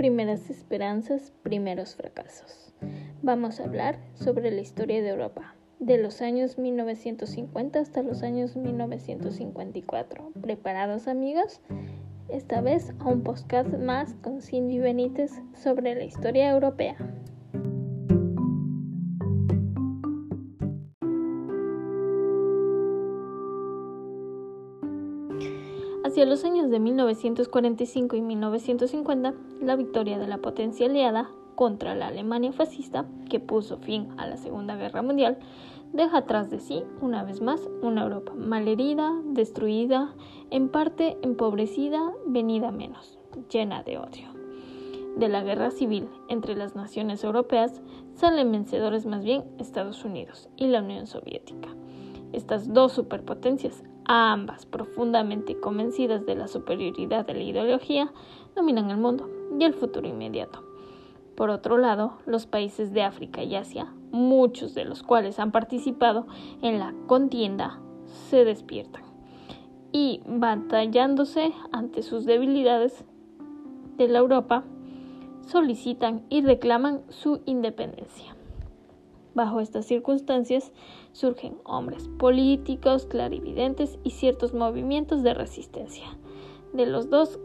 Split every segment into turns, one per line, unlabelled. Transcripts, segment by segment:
primeras esperanzas, primeros fracasos. Vamos a hablar sobre la historia de Europa, de los años 1950 hasta los años 1954. ¿Preparados amigos? Esta vez a un podcast más con Cindy Benítez sobre la historia europea. Hacia los años de 1945 y 1950, la victoria de la potencia aliada contra la Alemania fascista, que puso fin a la Segunda Guerra Mundial, deja atrás de sí, una vez más, una Europa malherida, destruida, en parte empobrecida, venida menos, llena de odio. De la guerra civil entre las naciones europeas salen vencedores más bien Estados Unidos y la Unión Soviética. Estas dos superpotencias ambas profundamente convencidas de la superioridad de la ideología, dominan el mundo y el futuro inmediato. Por otro lado, los países de África y Asia, muchos de los cuales han participado en la contienda, se despiertan y, batallándose ante sus debilidades de la Europa, solicitan y reclaman su independencia. Bajo estas circunstancias surgen hombres políticos, clarividentes y ciertos movimientos de resistencia de los dos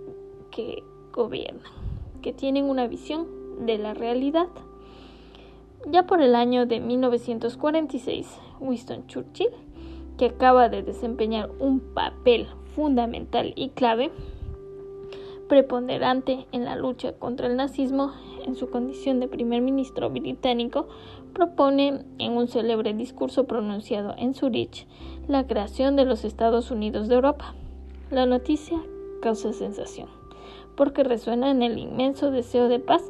que gobiernan, que tienen una visión de la realidad. Ya por el año de 1946, Winston Churchill, que acaba de desempeñar un papel fundamental y clave, preponderante en la lucha contra el nazismo en su condición de primer ministro británico, propone en un célebre discurso pronunciado en Zurich la creación de los Estados Unidos de Europa. La noticia causa sensación, porque resuena en el inmenso deseo de paz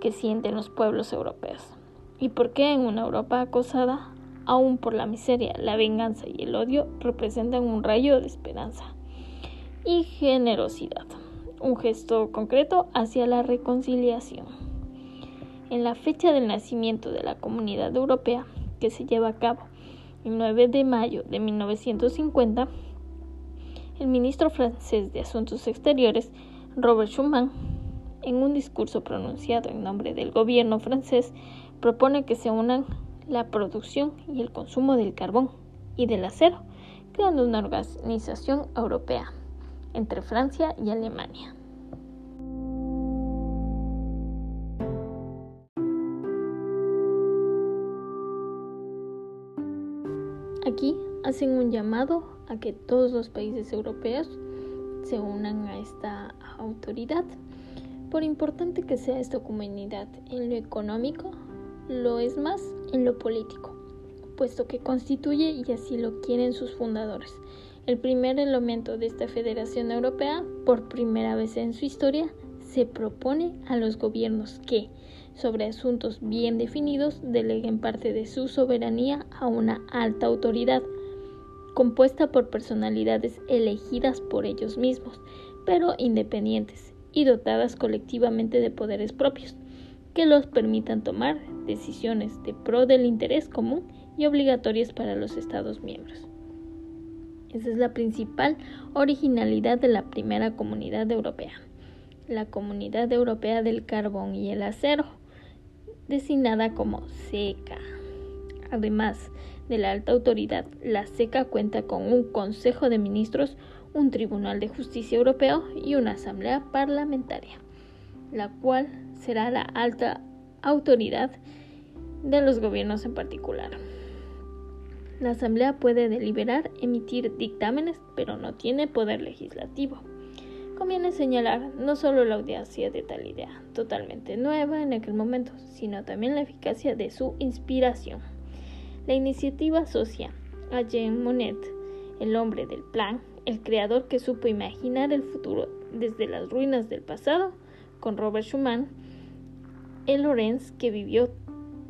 que sienten los pueblos europeos. ¿Y porque en una Europa acosada, aún por la miseria, la venganza y el odio, representan un rayo de esperanza y generosidad? un gesto concreto hacia la reconciliación. En la fecha del nacimiento de la Comunidad Europea, que se lleva a cabo el 9 de mayo de 1950, el ministro francés de Asuntos Exteriores, Robert Schuman, en un discurso pronunciado en nombre del gobierno francés, propone que se unan la producción y el consumo del carbón y del acero, creando una organización europea entre Francia y Alemania. Aquí hacen un llamado a que todos los países europeos se unan a esta autoridad. Por importante que sea esta comunidad en lo económico, lo es más en lo político, puesto que constituye, y así lo quieren sus fundadores, el primer elemento de esta Federación Europea, por primera vez en su historia, se propone a los gobiernos que, sobre asuntos bien definidos, deleguen parte de su soberanía a una alta autoridad, compuesta por personalidades elegidas por ellos mismos, pero independientes y dotadas colectivamente de poderes propios, que los permitan tomar decisiones de pro del interés común y obligatorias para los Estados miembros. Esa es la principal originalidad de la primera comunidad europea, la Comunidad Europea del Carbón y el Acero, designada como SECA. Además de la alta autoridad, la SECA cuenta con un Consejo de Ministros, un Tribunal de Justicia Europeo y una Asamblea Parlamentaria, la cual será la alta autoridad de los gobiernos en particular. La Asamblea puede deliberar, emitir dictámenes, pero no tiene poder legislativo. Conviene señalar no solo la audacia de tal idea, totalmente nueva en aquel momento, sino también la eficacia de su inspiración. La iniciativa asocia a Jean Monnet, el hombre del plan, el creador que supo imaginar el futuro desde las ruinas del pasado, con Robert Schumann, el Lorenz que vivió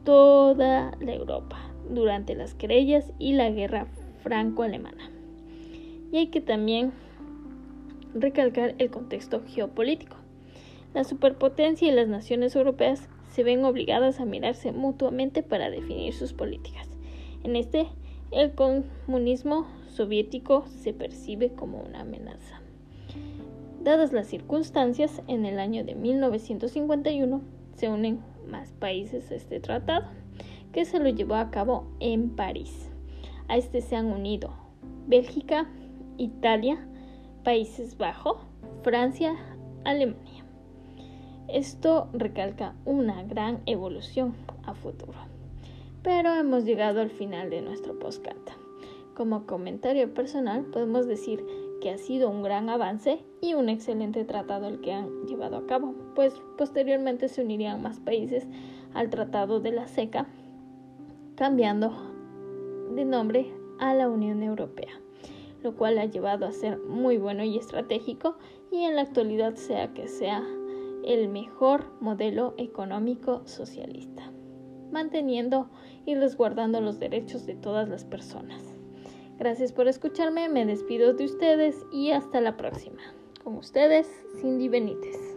toda la Europa durante las querellas y la guerra franco-alemana. Y hay que también recalcar el contexto geopolítico. La superpotencia y las naciones europeas se ven obligadas a mirarse mutuamente para definir sus políticas. En este, el comunismo soviético se percibe como una amenaza. Dadas las circunstancias, en el año de 1951 se unen más países a este tratado, que se lo llevó a cabo en París. A este se han unido Bélgica, Italia, Países Bajos, Francia, Alemania. Esto recalca una gran evolución a futuro. Pero hemos llegado al final de nuestro postcard. Como comentario personal podemos decir que ha sido un gran avance y un excelente tratado el que han llevado a cabo, pues posteriormente se unirían más países al Tratado de la Seca, cambiando de nombre a la Unión Europea, lo cual ha llevado a ser muy bueno y estratégico y en la actualidad sea que sea el mejor modelo económico socialista, manteniendo y resguardando los derechos de todas las personas. Gracias por escucharme, me despido de ustedes y hasta la próxima. Con ustedes, Cindy Benítez.